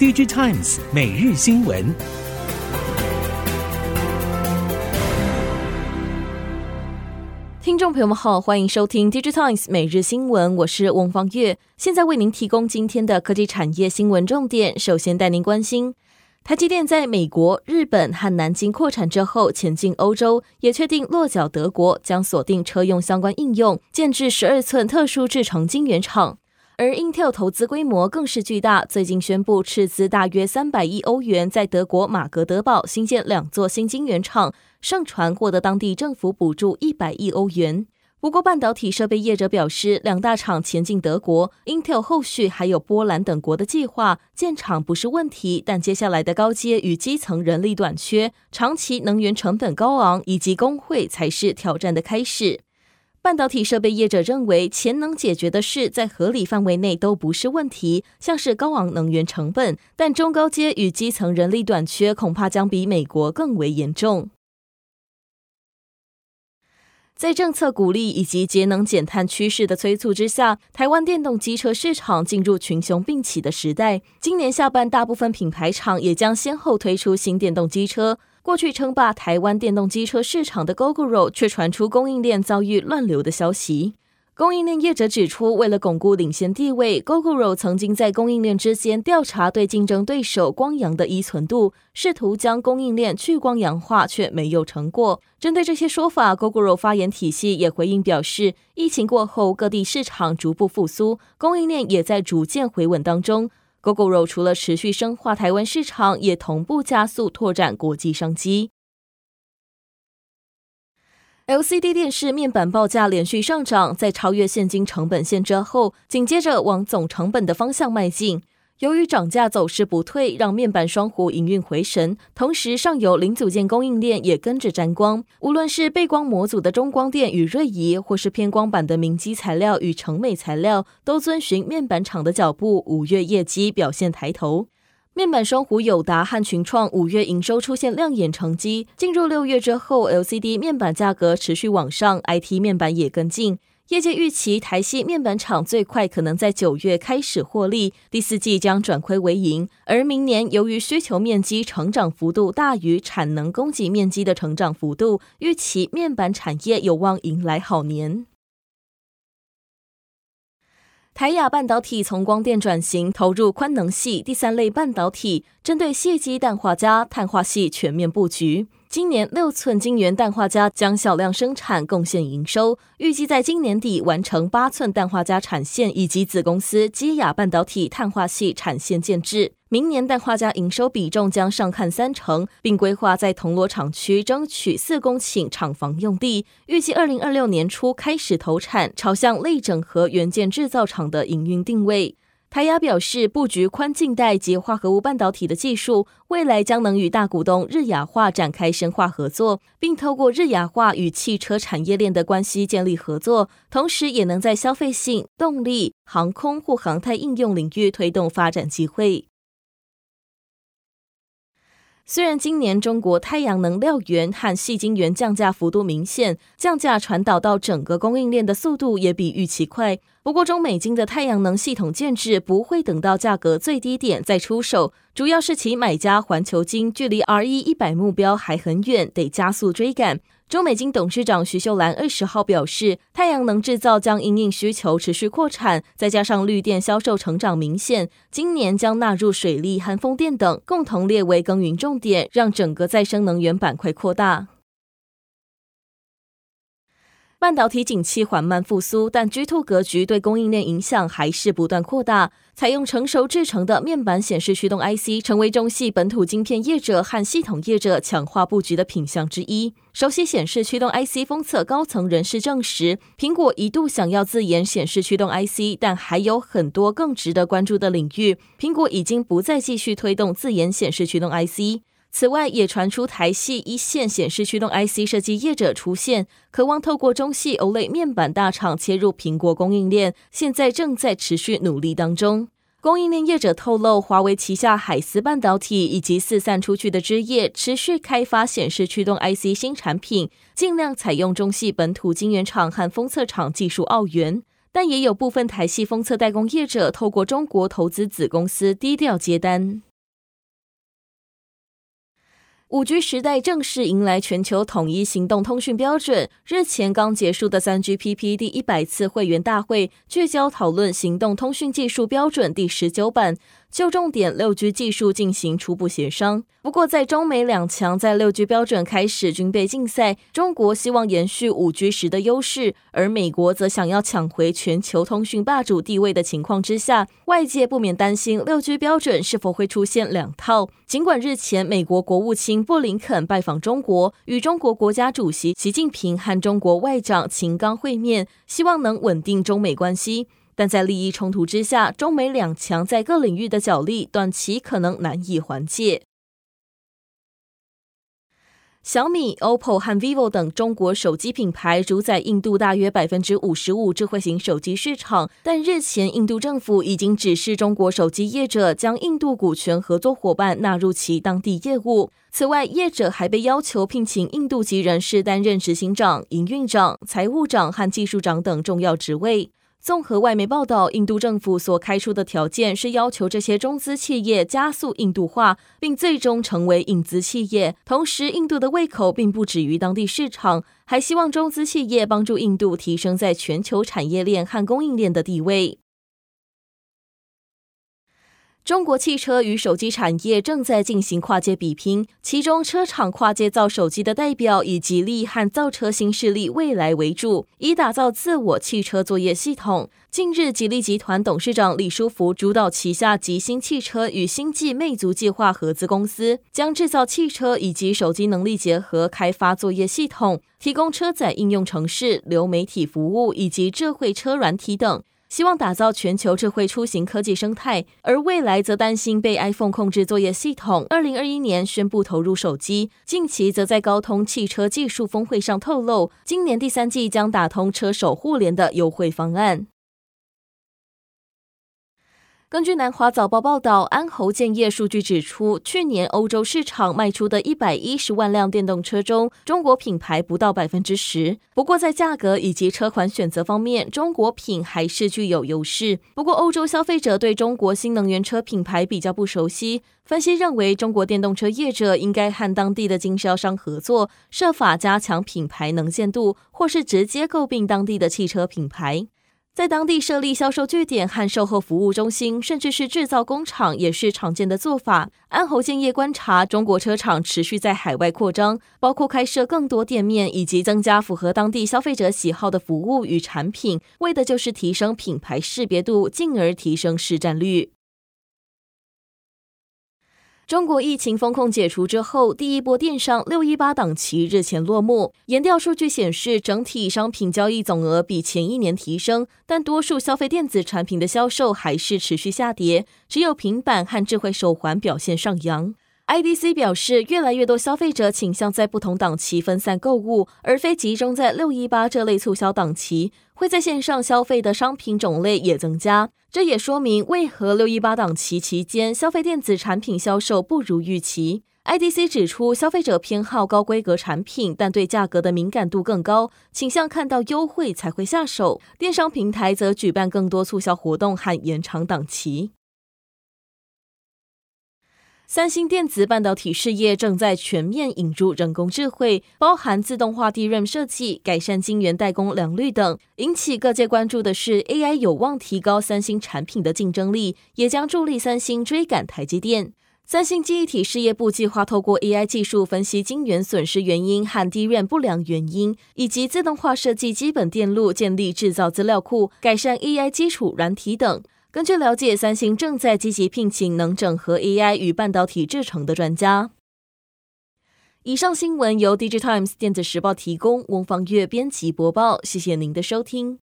DigiTimes 每日新闻。听众朋友们好，欢迎收听 DigiTimes 每日新闻，我是翁方月，现在为您提供今天的科技产业新闻重点。首先带您关心。台积电在美国、日本和南京扩产之后，前进欧洲，也确定落脚德国，将锁定车用相关应用，建置十二寸特殊制程晶圆厂。而 Intel 投资规模更是巨大，最近宣布斥资大约三百亿欧元，在德国马格德堡新建两座新晶圆厂，盛传获得当地政府补助一百亿欧元。不过，半导体设备业者表示，两大厂前进德国，Intel 后续还有波兰等国的计划，建厂不是问题，但接下来的高阶与基层人力短缺、长期能源成本高昂以及工会才是挑战的开始。半导体设备业者认为，钱能解决的事在合理范围内都不是问题，像是高昂能源成本，但中高阶与基层人力短缺恐怕将比美国更为严重。在政策鼓励以及节能减碳趋势的催促之下，台湾电动机车市场进入群雄并起的时代。今年下半，大部分品牌厂也将先后推出新电动机车。过去称霸台湾电动机车市场的 Gogoro 却传出供应链遭遇乱流的消息。供应链业者指出，为了巩固领先地位，Gogoro 曾经在供应链之间调查对竞争对手光阳的依存度，试图将供应链去光阳化，却没有成果。针对这些说法，Gogoro 发言体系也回应表示，疫情过后各地市场逐步复苏，供应链也在逐渐回稳当中。Gogoro 除了持续深化台湾市场，也同步加速拓展国际商机。LCD 电视面板报价连续上涨，在超越现金成本限制后，紧接着往总成本的方向迈进。由于涨价走势不退，让面板双弧营运回神，同时上游零组件供应链也跟着沾光。无论是背光模组的中光电与瑞仪，或是偏光板的明基材料与成美材料，都遵循面板厂的脚步，五月业绩表现抬头。面板双弧友达和群创五月营收出现亮眼成绩，进入六月之后，LCD 面板价格持续往上，IT 面板也跟进。业界预期台系面板厂最快可能在九月开始获利，第四季将转亏为盈。而明年由于需求面积成长幅度大于产能供给面积的成长幅度，预期面板产业有望迎来好年。台亚半导体从光电转型，投入宽能系第三类半导体，针对谢基氮化镓、碳化系全面布局。今年六寸晶圆氮化镓将小量生产，贡献营收。预计在今年底完成八寸氮化镓产线以及子公司基亚半导体碳化系产线建制。明年氮化镓营收比重将上看三成，并规划在铜锣厂区争取四公顷厂房用地。预计二零二六年初开始投产，朝向类整合元件制造厂的营运定位。台亚表示，布局宽静带及化合物半导体的技术，未来将能与大股东日亚化展开深化合作，并透过日亚化与汽车产业链的关系建立合作，同时也能在消费性、动力、航空或航太应用领域推动发展机会。虽然今年中国太阳能料源和细晶圆降价幅度明显，降价传导到整个供应链的速度也比预期快。不过，中美金的太阳能系统建制不会等到价格最低点再出手，主要是其买家环球金距离 RE 一百目标还很远，得加速追赶。中美金董事长徐秀兰二十号表示，太阳能制造将因应需求持续扩产，再加上绿电销售成长明显，今年将纳入水利和风电等，共同列为耕耘重点，让整个再生能源板块扩大。半导体景气缓慢复苏，但 G2 格局对供应链影响还是不断扩大。采用成熟制程的面板显示驱动 IC，成为中系本土晶片业者和系统业者强化布局的品项之一。熟悉显示驱动 IC 封测高层人士证实，苹果一度想要自研显示驱动 IC，但还有很多更值得关注的领域，苹果已经不再继续推动自研显示驱动 IC。此外，也传出台系一线显示驱动 IC 设计业者出现，渴望透过中系 OLED 面板大厂切入苹果供应链，现在正在持续努力当中。供应链业者透露，华为旗下海思半导体以及四散出去的枝叶，持续开发显示驱动 IC 新产品，尽量采用中系本土晶圆厂和封测厂技术奥援，但也有部分台系封测代工业者透过中国投资子公司低调接单。五 G 时代正式迎来全球统一行动通讯标准。日前刚结束的三 GPP 第一百次会员大会，聚焦讨论行动通讯技术标准第十九版。就重点六 G 技术进行初步协商。不过，在中美两强在六 G 标准开始军备竞赛，中国希望延续五 G 时的优势，而美国则想要抢回全球通讯霸主地位的情况之下，外界不免担心六 G 标准是否会出现两套。尽管日前美国国务卿布林肯拜访中国，与中国国家主席习近平和中国外长秦刚会面，希望能稳定中美关系。但在利益冲突之下，中美两强在各领域的角力，短期可能难以缓解。小米、OPPO 和 vivo 等中国手机品牌主宰印度大约百分之五十五智慧型手机市场，但日前印度政府已经指示中国手机业者将印度股权合作伙伴纳入其当地业务。此外，业者还被要求聘请印度籍人士担任执行长、营运长、财务长和技术长等重要职位。综合外媒报道，印度政府所开出的条件是要求这些中资企业加速印度化，并最终成为印资企业。同时，印度的胃口并不止于当地市场，还希望中资企业帮助印度提升在全球产业链和供应链的地位。中国汽车与手机产业正在进行跨界比拼，其中车厂跨界造手机的代表以吉利和造车新势力蔚来为主，以打造自我汽车作业系统。近日，吉利集团董事长李书福主导旗下吉星汽车与星际魅族计划合资公司，将制造汽车以及手机能力结合，开发作业系统，提供车载应用程式、流媒体服务以及智慧车软体等。希望打造全球智慧出行科技生态，而未来则担心被 iPhone 控制作业系统。二零二一年宣布投入手机，近期则在高通汽车技术峰会上透露，今年第三季将打通车手互联的优惠方案。根据南华早报报道，安侯建业数据指出，去年欧洲市场卖出的一百一十万辆电动车中，中国品牌不到百分之十。不过，在价格以及车款选择方面，中国品还是具有优势。不过，欧洲消费者对中国新能源车品牌比较不熟悉，分析认为，中国电动车业者应该和当地的经销商合作，设法加强品牌能见度，或是直接购并当地的汽车品牌。在当地设立销售据点和售后服务中心，甚至是制造工厂，也是常见的做法。安侯建业观察，中国车厂持续在海外扩张，包括开设更多店面，以及增加符合当地消费者喜好的服务与产品，为的就是提升品牌识别度，进而提升市占率。中国疫情风控解除之后，第一波电商六一八档期日前落幕。研调数据显示，整体商品交易总额比前一年提升，但多数消费电子产品的销售还是持续下跌，只有平板和智慧手环表现上扬。IDC 表示，越来越多消费者倾向在不同档期分散购物，而非集中在六一八这类促销档期。会在线上消费的商品种类也增加，这也说明为何六一八档期期间消费电子产品销售不如预期。IDC 指出，消费者偏好高规格产品，但对价格的敏感度更高，倾向看到优惠才会下手。电商平台则举办更多促销活动和延长档期。三星电子半导体事业正在全面引入人工智慧，包含自动化 DRAM 设计、改善晶圆代工良率等。引起各界关注的是，AI 有望提高三星产品的竞争力，也将助力三星追赶台积电。三星记忆体事业部计划透过 AI 技术分析晶圆损失原因和 DRAM 不良原因，以及自动化设计基本电路，建立制造资料库，改善 AI 基础软体等。根据了解，三星正在积极聘请能整合 AI 与半导体制成的专家。以上新闻由 DigiTimes 电子时报提供，翁方月编辑播报。谢谢您的收听。